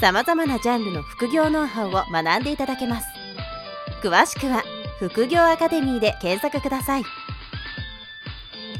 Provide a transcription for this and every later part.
さまざまなジャンルの副業ノウハウを学んでいただけます詳しくは副業アカデミーで検索ください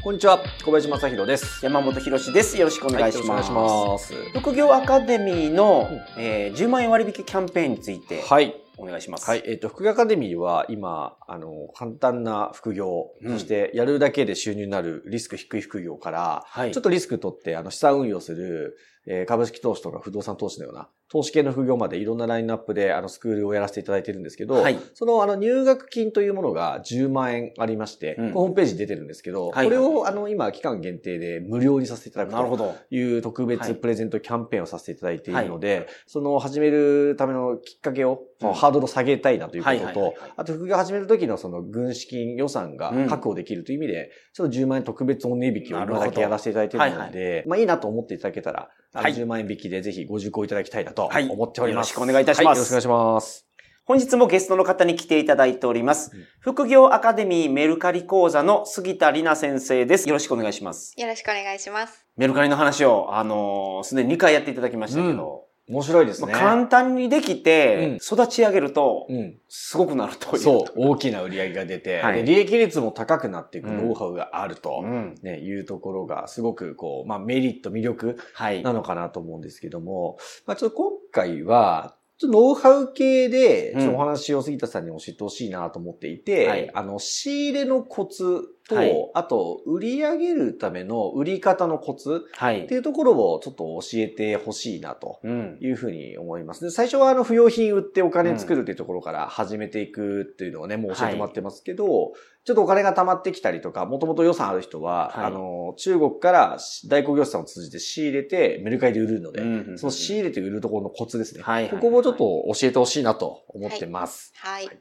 こんにちは、小林正弘です。山本博です。よろしくお願いします。はいよろしくお願いします副業アカデミーの、うんえー10万円割引キャンペーンについてはい。お願いします。はい。えっ、と、副業アカデミーは今、あの、簡単な副業、うんそしてやるだけで収入になるリスク低い副業から、はいちょっとリスク取って、あの、資産運用する、えー株式投資とか不動産投資のような、投資系の副業までいろんなラインナップで、あの、スクールをやらせていただいてるんですけど、はい。その、あの、入学金というものが10万円ありまして、うん。ホームページに出てるんですけど、はいこれを、あの、今、期間限定で無料にさせていただくとなるほど。いう特はい。別プレゼントキャンペーンをさせていただいているので、その始めるためのきっかけを、うん。ハードルを下げたいなということはいはいはいはい。と、あと副業始める時のその軍資金予算がうん。確保できるという意味で、ちょっと10万円特別お値引きを今だけやらせていただいているのはいで、まあいいなと思っていただけたら、あのはい10万円引きでぜひご受講いただきたいなとはい思っております。よろしくお願いいたしますはよろしくお願いします。本日もゲストの方に来ていただいております。うん副業アカデミーメルカリ講座の杉田里奈先生です。よろしくお願いします。よろしくお願いします。メルカリの話を、あのーすでに2回やっていただきましたけど、面白いですね。まあ簡単にできて、育ち上げると、うん。すごくなるという。そう、大きな売り上げが出て、はいで利益率も高くなっていくノウハウがあると。うん。ね、いうところがすごくこう、まあメリット、魅力はい。なのかなと思うんですけども、まあちょっと今回は、ちょっとノウハウ系で、うんちょっとお話を杉田さんに教えてほしいなと思っていて、はいあの、仕入れのコツと、はいあと、売り上げるための売り方のコツはいって。いうところをちょっと教えてほしいなと。うん。いうふうに思います。で、最初はあの、不用品売ってお金作るっていうところから始めていくっていうのをね、もう教えてもらってますけど、ちょっとお金が貯まってきたりとか、もともと予算ある人は、はいあの、中国から代行業者さんを通じて仕入れてメルカリで売るので、うんその仕入れて売るところのコツですね。はいはいここもちょっと教えてほしいなと思ってます。はい。はい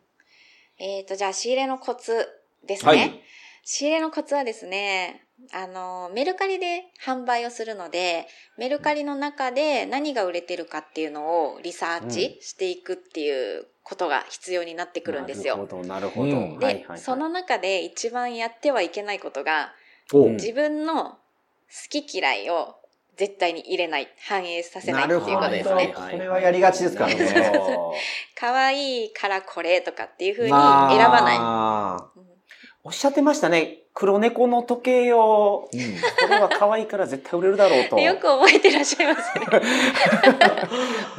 えっ、と、じゃあ仕入れのコツですね。はい仕入れのコツはですね、あの、メルカリで販売をするので、メルカリの中で何が売れてるかっていうのをリサーチしていくっていうことが必要になってくるんですよ。なるほど、なるほど。うんで、はいはいはいその中で一番やってはいけないことが、自分の好き嫌いを絶対に入れない、反映させないっていうことなるほどですね。これはやりがちですからね 可愛いからこれとかっていう風に選ばない。おっしゃってましたね。黒猫の時計を、うんこれは可愛いから絶対売れるだろうと。よく覚えてらっしゃいますね。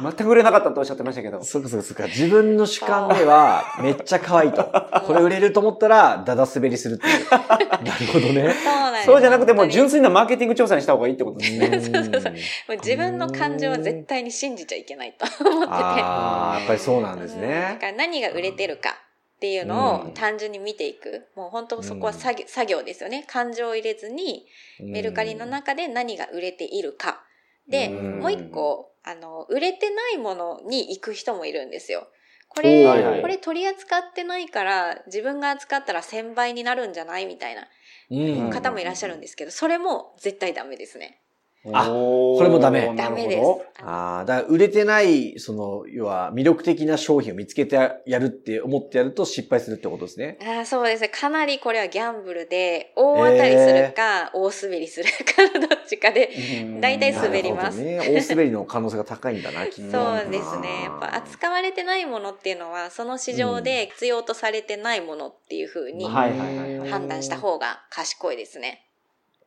全く売れなかったとおっしゃってましたけど。そうかそうかそうか。自分の主観ではめっちゃ可愛いと。これ売れると思ったら、だだ滑りするっていう。なるほどね。そうなんです。そうじゃなくても純粋なマーケティング調査にした方がいいってことですね。うんそうそうそうもう自分の感情は絶対に信じちゃいけないと思ってて。ああ、やっぱりそうなんですうんだね。から何が売れてるかっていうのうんを単純に見ていく。もう本当そこは作業,、作業ですよね。感情を入れずに、メルカリの中で何が売れているか。で、うんもう一個、あの、売れてないものに行く人もいるんですよ。これ、はいはいこれ取り扱ってないから、自分が扱ったら1000倍になるんじゃないみたいなうん方もいらっしゃるんですけど、それも絶対ダメですね。あこれもダメダメですなるほど。ああ、だから売れてない、その、要は魅力的な商品を見つけてやるって思ってやると失敗するってことですね。あーそうですね。かなりこれはギャンブルで、大当たりするか、大滑りするかのどっちかで、うん大体滑りますね。大滑りの可能性が高いんだな、きっと。そうですね。やっぱ扱われてないものっていうのは、その市場で必要とされてないものっていうふうに判断した方が賢いですね。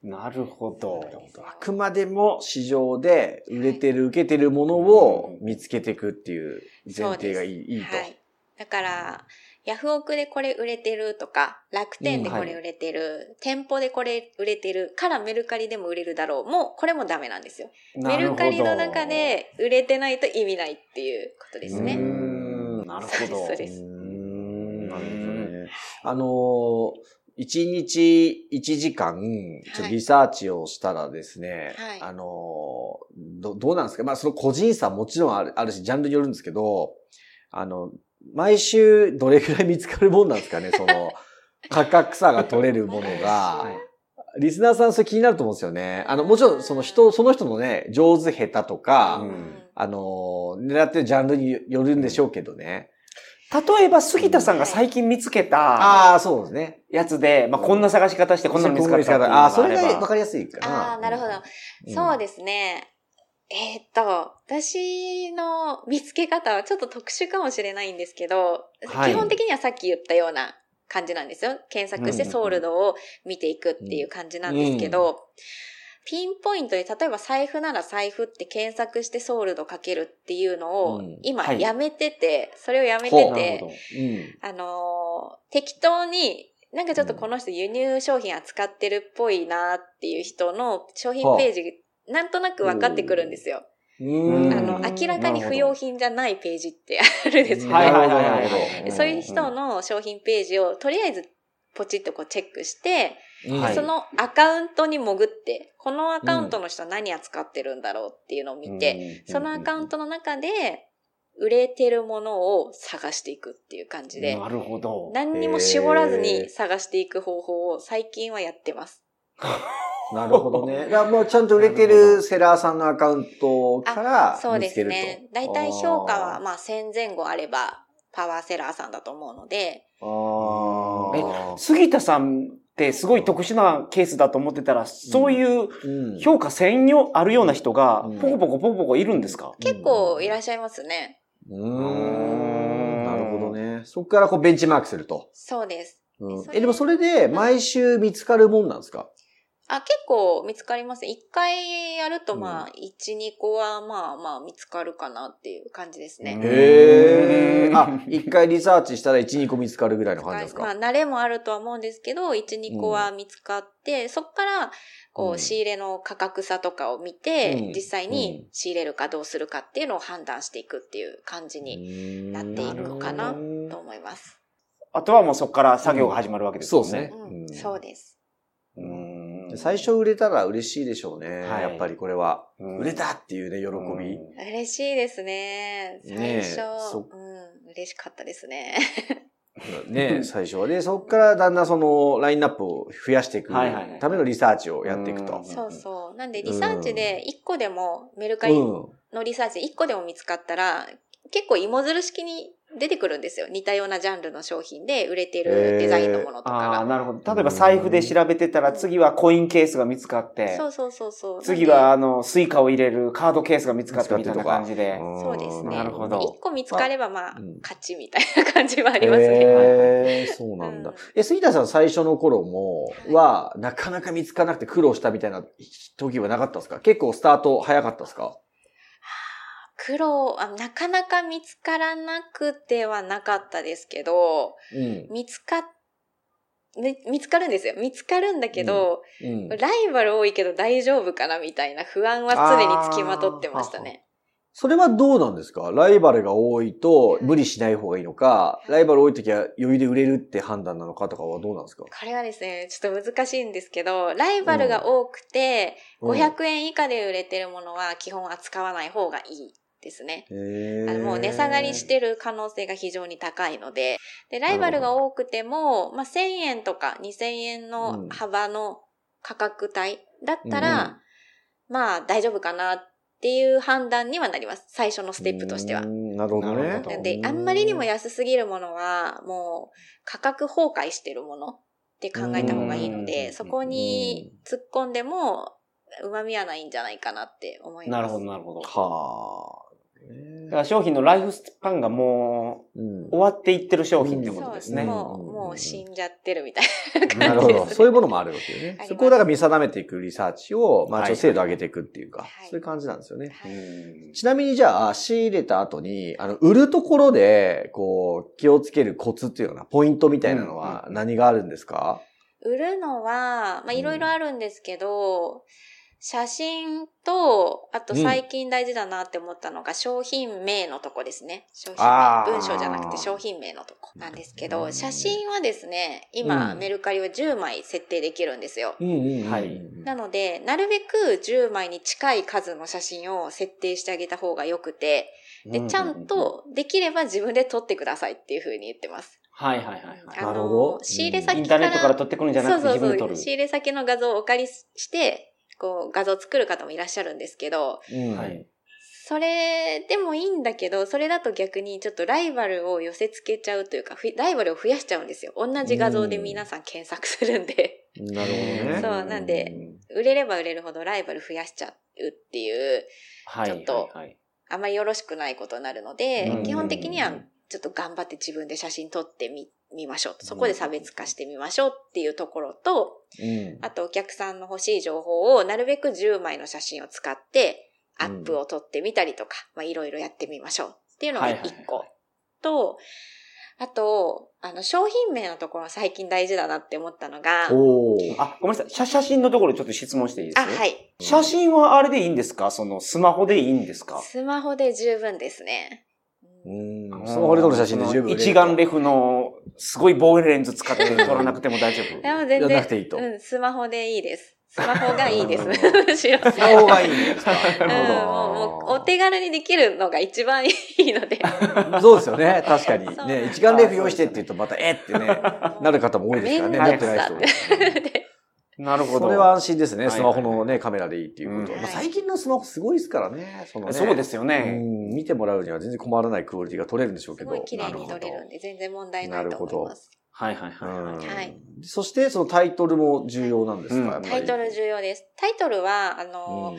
なるほど。あくまでも市場で売れてる、受けてるものを見つけていくっていう前提がいいいいと。はい。だから、ヤフオクでこれ売れてるとか、楽天でこれ売れてる、店舗でこれ売れてるからメルカリでも売れるだろう。もう、これもダメなんですよ。メルカリの中で売れてないと意味ないっていうことですうーね。んなるそうですほど。そうですうーんなるほどね。あのー、一日一時間、ちょっとリサーチをしたらですね、はい。あのー、ど、どうなんですか？まあその個人差もちろんあるあるし、ジャンルによるんですけど、あの、毎週どれくらい見つかるもんなんですかね、その、価格差が取れるものが。はい。リスナーさんそれ気になると思うんですよね。あの、もちろんその人、その人のね、上手下手とか、うん。あの、狙ってるジャンルによるんでしょうけどね。例えば、杉田さんが最近見つけたああ、そうですね。やつで、まあ、こんな探し方してこんなの見つかったああ、それが分かりやすいかな。ああ、なるほど。うんそうですね。えーっと、私の見つけ方はちょっと特殊かもしれないんですけど、はい基本的にはさっき言ったような感じなんですよ。検索してうんソールドを見ていくっていう感じなんですけど、ピンポイントで、例えば財布なら財布って検索してソールドかけるっていうのをうん今はいやめてて、それをやめてて。うん。あのー適当に、なんかちょっとこの人輸入商品扱ってるっぽいなっていう人の商品ページ、なんとなく分かってくるんですよ。うんあの、明らかに不要品じゃないページってあるんですよね。はいはいはい。そういう人の商品ページをとりあえずポチッとこうチェックして、うんはいそのアカウントに潜って、このアカウントの人は何扱ってるんだろうっていうのを見て、そのアカウントの中で売れてるものを探していくっていう感じで、なるほど。何にも絞らずに探していく方法を最近はやってます。なるほどね。だからもうちゃんと売れてるセラーさんのアカウントからそうです見つけると。ね。だいたい評価はまあ1000前後あればパワーセラーさんだと思うので、あー。杉田さんってすごい特殊なケースだと思ってたら、そういううん評価専用あるような人がうん、ポコポコポコポコいるんですか？結構いらっしゃいますね。うーん。なるほどね。そこからこうベンチマークすると。そうです。うんえ、でもそれで毎週見つかるもんなんですか？あ、結構見つかります。ね。一回やるとまあ、1、2個はまあまあ見つかるかなっていう感じですね。うん。へー。あ、一回リサーチしたら1、2個見つかるぐらいの感じですか？まあ、慣れもあるとは思うんですけど、1、2個は見つかって、そこから、こうん。う、仕入れの価格差とかを見て、うん。実際うん。に仕入れるかどうするかっていうのを判断していくっていう感じになっていくかなうんと思います。あとはもうそこから作業が始まるわけですよそうですね。うん。うん。そうです。うん最初売れたら嬉しいでしょうね。はいやっぱりこれは。うん売れたっていうね、喜び。嬉しいですね。ね最え初、そうん、嬉しかったですね。ね、最初は。で、そこからだんだんそのラインナップを増やしていくためのリサーチをやっていくとうん。そうそう。なんで、リサーチで1個でも、メルカリうん。のリサーチで1個でも見つかったら、結構芋づる式に出てくるんですよ。似たようなジャンルの商品で売れてるデザインのものとかああ、が。なるほど。例えば財布で調べてたら、次はコインケースが見つかって、そうそうそうそう。次はあの、 Suica を入れるカードケースが見つかってみたいな感じで。うんそうですね。なるほど1個見つかればまあうん、勝ちみたいな感じはありますね。へーそうなんだうん。え、杉田さん最初の頃も、は、なかなか見つからなくて苦労したみたいな時はなかったですか？結構スタート早かったですか？苦労あ、なかなか見つからなくてはなかったですけど、うん。見つかっ、み見つかるんですよ。見つかるんだけど、うん。ライバル多いけど大丈夫かなみたいな不安は常につきまとってましたね。それはどうなんですか？ライバルが多いと無理しない方がいいのか、ライバル多い時は余裕で売れるって判断なのかとかはどうなんですか？これはですね、ちょっと難しいんですけど、ライバルが多くて、うん500円以下で売れてるものは基本扱わない方がいいですね。あのもう値下がりしてる可能性が非常に高いので、で、ライバルが多くても、まあ、1000円とか2000円の幅の価格帯だったら、まあ大丈夫かなっていう判断にはなります。最初のステップとしてはう。んなるほどねなるほ。どなんで、あんまりにも安すぎるものは、もう価格崩壊してるものって考えた方がいいのうで、んそこに突っ込んでも、旨味はないんじゃないかなって思います。なるほど、なるほど。だはあ。から商品のライフスパンがもうん。う終わっていってる商品ってことですね。もう、うん。もう死んじゃってるみたいな感じで。す。なるほど。そういうものもあるわけよね。そこをだから見定めていくリサーチを、まあ、はい。ちょっと精度上げていくっていうか、はい。そういう感じなんですよね。はい。うん。ちなみにじゃあ、仕入れた後に、あの、売るところで、こう、気をつけるコツっていうのは、ポイントみたいなのは何があるんですか？売るのは、まあ、うんいろいろあるんですけど、写真と、あと最近大事だなって思ったのが、商品名のとこですね。商品名。文章じゃなくて商品名のとこなんですけど、写真はですね、今、うんメルカリは10枚設定できるんですよ。うんうんはいなので、なるべく10枚に近い数の写真を設定してあげた方がよくて、で、ちゃんと、できれば自分で撮ってくださいっていうふうに言ってます。はいはいはいはい。あなるほどの、仕入れ先から。インターネットから撮ってくるんじゃなくてそうそうそう。自分で撮る。仕入れ先の画像をお借りして、こう、画像を作る方もいらっしゃるんですけど、うんはい。それでもいいんだけど、それだと逆にちょっとライバルを寄せ付けちゃうというか、ふライバルを増やしちゃうんですよ。同じ画像で皆さん検索するんで。なるほどね。そうなんで売れれば売れるほどライバル増やしちゃうっていう、はい。ちょっとあまりよろしくないことになるので、うん基本的にはちょっと頑張って自分で写真撮ってみ、みましょうと。そこで差別化してみましょうっていうところと、うん。あとお客さんの欲しい情報をなるべく10枚の写真を使ってアップを撮ってみたりとか、まあいろいろやってみましょうっていうのがはいはいはい1個。と、あと、あの、商品名のところ最近大事だなって思ったのが、おー。あ、ごめんなさい。写写真のところちょっと質問していいです？あ、はい。写真はあれでいいんですか？そのスマホでいいんですか？スマホで十分ですね。うん。スマホで撮る写真で十分。一眼レフのすごい望遠レンズ使って撮らなくても大丈夫。でも全やらなく然、ていいとうん、スマホでいいです。スマホがいいです。うんむしろ。スマホがいいんですか？うん、もうお手軽にできるのが一番いいので。そうですよね。確かに。ね、一眼レフ用意してって言うとまた、えってね、なる方も多いですからね。面なってない人なるほど。それは安心ですね。はいスマホのね、カメラでいいっていうことは。うんまあ最近のスマホすごいですからね。そのねそうですようね。ん。見てもらうには全然困らないクオリティが取れるんでしょうけど。すごい綺麗に撮れるんで、全然問題ないと思います。はいはいうはいはい。んはいそして、そのタイトルも重要なんですうんか、タイトル重要です。タイトルは、あうの、ん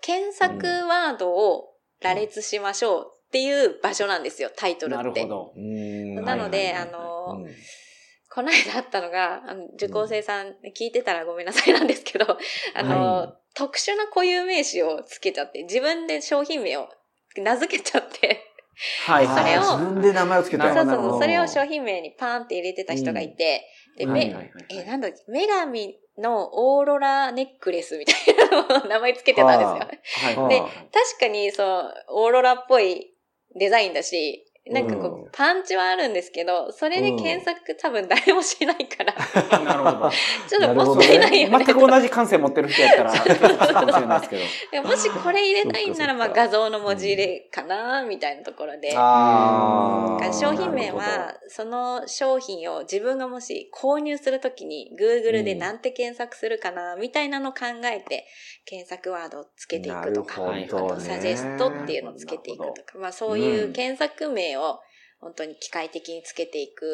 検索ワードを羅列しましょうっていう場所なんですよ、タイトルって。なるほど。うんなので、はいはいはいあの、うんこの間あったのが、あの受講生さん、聞いてたらごめんなさいなんですけど、あの、は特殊な固有名詞をつけちゃって、自分で商品名を名付けちゃって、はいそれを自分で名前をつけたそうそうそう、それを商品名にパーンって入れてた人がいて、で、め、はいはいはいえ、なんだっけ、女神のオーロラネックレスみたいなのを名前つけてたんですよ。はいはい。で確かにそう、オーロラっぽいデザインだし、なんかこう、うん。パンチはあるんですけど、それで検索多分誰もしないから、なるほど。ちょっともったいないよね。全く同じ感性持ってる人やったら、かもしれないですけど。でももしこれ入れたいんなら、まあ画像の文字入れかな、みたいなところで。あー。商品名は、その商品を自分がもし購入するときに Google でなんて検索するかな、みたいなのを考えて、検索ワードをつけていくとか、ね。あとサジェストっていうのをつけていくとか、まあそういう検索名を本当に機械的につけていく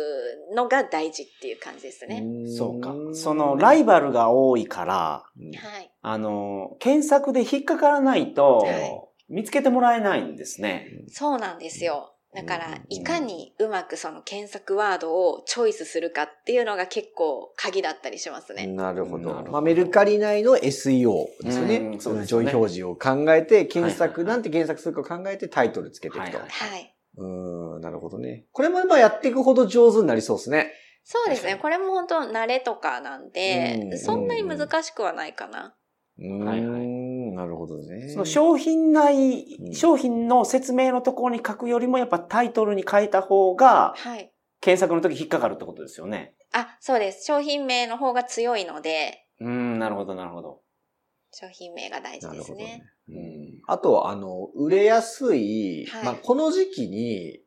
のが大事っていう感じですね。んそうか。その、ライバルが多いから、はい。あの、検索で引っかからないとはい、見つけてもらえないんですね。そうなんですよ。だからうん、いかにうまくその検索ワードをチョイスするかっていうのが結構鍵だったりしますね。なるほど。まあ、メルカリ内の SEO ですよね。うんそうですね位表示を考えて、検索、はいはいはいなんて検索するか考えてタイトルつけていくと。はいはい。うーん、なるほどね。これもまあやっていくほど上手になりそうですね。そうですね。これも本当慣れとかなんで、うんそんなに難しくはないかな。うーん、はいはいなるほどね。その商品内う、ん商品の説明のところに書くよりもやっぱタイトルに書いた方がはい。検索の時引っかかるってことですよね。あ、そうです。商品名の方が強いので、うん、なるほど、なるほど。商品名が大事ですね。なるほどね。うんあと、あの、売れやすい、はいまあ、この時期に、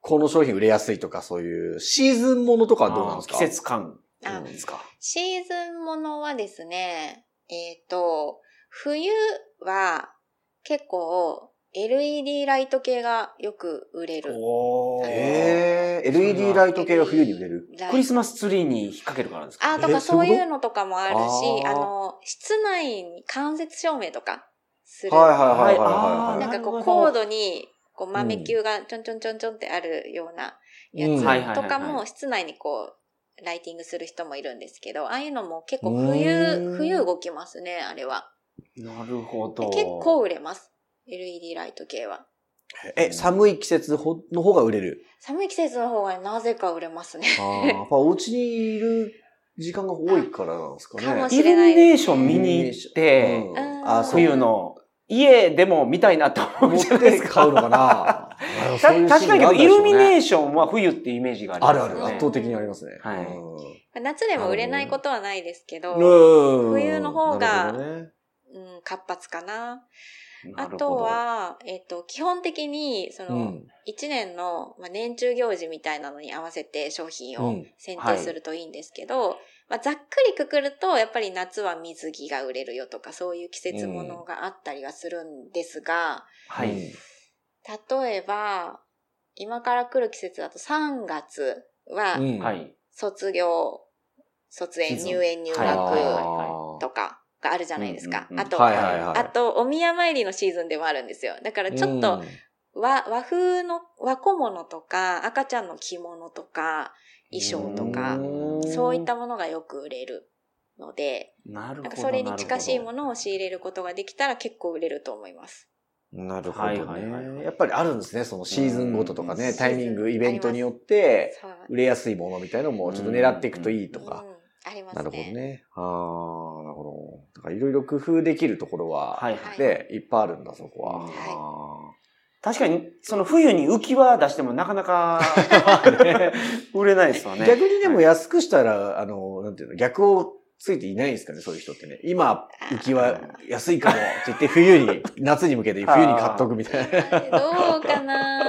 この商品売れやすいとか、そういうシーズンものとかはどうなんですか？季節感あですか？シーズンものはですね、えっ、と、冬は結構 LED ライト系がよく売れる。おえ、LED ライト系が冬に売れる。クリスマスツリーに引っ掛けるからですか？あとかえそういうのとかもあるし、あーあの、室内に間接照明とかする。はいはいはいはい。なんかこう、コードに、こう、豆球がちょんちょんちょんちょんってあるようなやうんつとかも、室内にこう、ライティングする人もいるんですけど、ああいうのも結構冬、ん冬動きますね、あれは。なるほど。で結構売れます。LED ライト系は。え、寒い季節ほの方が売れる？寒い季節の方がなぜか売れますね。ああ、やっぱお家にいる時間が多いからなんですかね。かもイルミネーション見に行って、うんうんあ、冬の家でも見たいなと思っじゃないですか。て買うのかな？た確かにけど、イルミネーシションは冬っていうイメージがありあるある、ますよね。圧倒的にありますね。はい夏でも売れないことはないですけど、うん。冬の方がねうん、活発かな。あと、は、えっ、と、基本的に、その、うん。1年の、まあ、年中行事みたいなのに合わせて商品をうん。選定するといいんですけど、まあ、ざっくりくくると、やっぱり夏は水着が売れるよとか、そういう季節ものがあったりはするんですが、はい。例えば、今から来る季節だと3月は。卒業、卒園、入園、入はい。はい。学はとかがあるじゃないですかうん。うんうんあと、はいはいはい。あと、お宮参りのシーズンでもあるんですよ。だからちょっと、和、和風の和小物とか、赤ちゃんの着物とか、衣装とか、そういったものがよく売れるので、なるほど。それに近しいもの。のを仕入れることができたら結構売れると思います。なるほどはいはいはいはいね。やっぱりあるんですね。そのシーズンごととかね、うんタイミング、イベントによって、売れやすいものみたいのもちょっと狙っていくといいとか。うん、ありますなね。るほどね。ああ、なるほど。だからいろいろ工夫できるところは、はい。はいで、いっぱいあるんだ、そこは。はいあ確かに、その冬に浮き輪出してもなかなか、売れないですよね。ー逆にでも安くしたら、あの、なんていうの、逆をついていないんですかね、そういう人ってね。今、浮き輪安いかもって言って、冬に、夏に向けて冬に買っとくみたいな。どうかな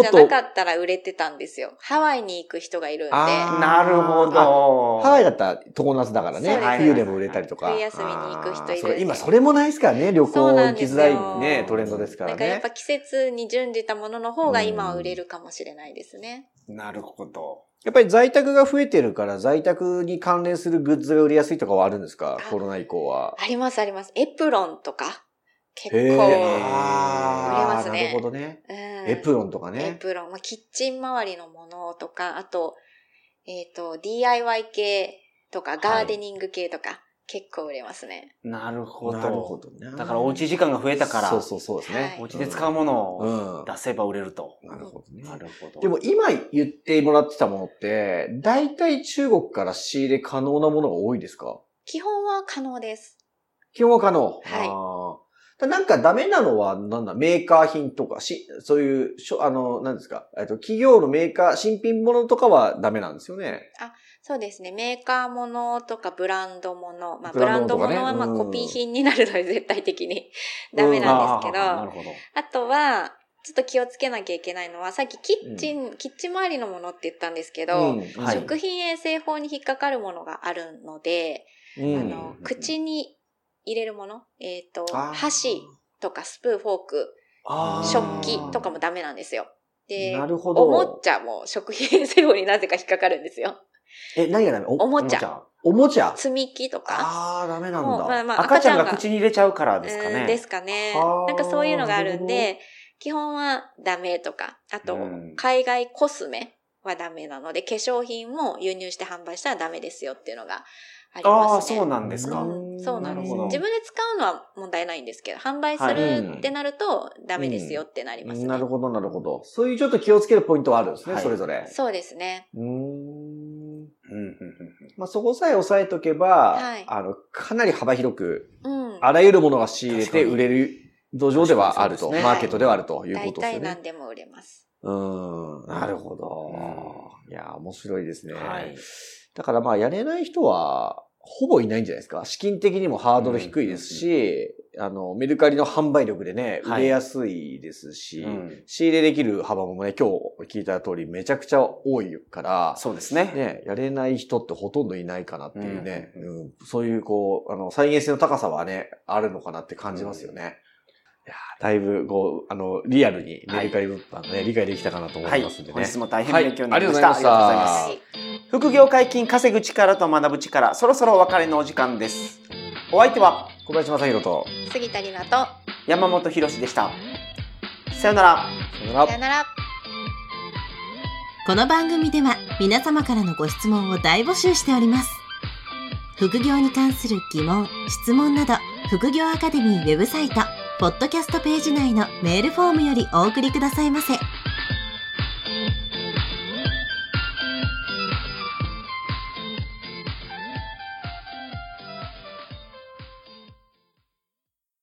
じゃなかったら売れてたんですよ。ハワイに行く人がいるんで。なるほど。ハワイだったら常夏だからね冬でも売れたりとか。冬休みに行く人いる今それもないですからね、旅行行きづらいね、トレンドですからねなんかやっぱ。季節に準じたものの方が今は売れるかもしれないですね。なるほど。やっぱり在宅が増えてるから、在宅に関連するグッズが売りやすいとかはあるんですか？あコロナ以降は。ありますあります。エプロンとか。結構。売れあーますねなるほどね。うんエプロンとかエね。プロン。まあ、キッチン周りのものとか、あと、えっ、と、DIY 系とか、ガーデニング系とか、結構売れますね。なるほど。なるほどね。だからおうち時間が増えたから、そうそうそうですね。はいおうちで使うものをうん。出せば売れると。なるほどね。なるほど。でも今言ってもらってたものって、大体中国から仕入れ可能なものが多いですか？基本は可能です。基本は可能。はいなんかダメなのは、なんだ、メーカー品とか、し、そういう、しょあの、なんですか、えっと、企業のメーカー、新品物とかはダメなんですよね。そうですね。メーカーものとかブランドもの。まあ、ブブランドランドものとかねものはまあうん。コピー品になるので 絶対的に。ダメなんですけど、あ。とは、ちょっと気をつけなきゃいけないのは、さっきキッチン、キッチン周りのものって言ったんですけど、うん。はい。食品衛生法に引っかかるものがあるので、うん。あの、口に入れるもの、えっ、と、あー箸とかスプーン、フォーク、食器とかもダメなんですよ。で、なるほど。おもちゃも食品衛生法になぜか引っかかるんですよ。え、何がダメ？おおもちゃ、おもちゃ積み木とか。ああ、ダメなんもうまあだ。まあ赤ちゃんが口に入れちゃうからですかね。うんですかねは。あなんかそういうのがあるんなで、基本はダメとか、あとうん、海外コスメはダメなので、化粧品も輸入して販売したらダメですよっていうのがありああ、ますね。そうなんですか。うんそうなんです。自分で使うのは問題ないんですけど、販売すはいるってなるとダメですよってなりますね。なるほど、なるほど。そういうちょっと気をつけるポイントはあるんですね、はいそれぞれ。そうですね。うーん。うんうんうんまあ、そこさえ押さえとけば、はいあの、かなり幅広く、うん。あらゆるものが仕入れて売れる土壌ではあると、マーケットではあるという大ことですよね体何。でも売れます。うーん、なるほど。ういや、面白いですね。はい。だからまあ、やれない人は、ほぼいないんじゃないですか。資金的にもハードル低いですし、あの、メルカリの販売力でね、はい売れやすいですし、うん仕入れできる幅もね、今日聞いた通りめちゃくちゃ多いから、そうですね。ね、やれない人ってほとんどいないかなっていうね、ううんそういうこう、あの、再現性の高さはね、あるのかなって感じますよね。いやーだいぶ、こう、あの、リアルにメルカリ物販ね、理解できたかなと思はいいますんでね。本日も大変勉強になりました。はいありがとうございましたありがとうございます。副業解禁稼ぐ力と学ぶ力、そろそろお別れのお時間です。お相手は小林正宏と、杉田里奈と、山本博史でした。さよなら。さよならさよなら。この番組では皆様からのご質問を大募集しております。副業に関する疑問、質問など、副業アカデミーウェブサイト、ポッドキャストページ内のメールフォームよりお送りくださいませ。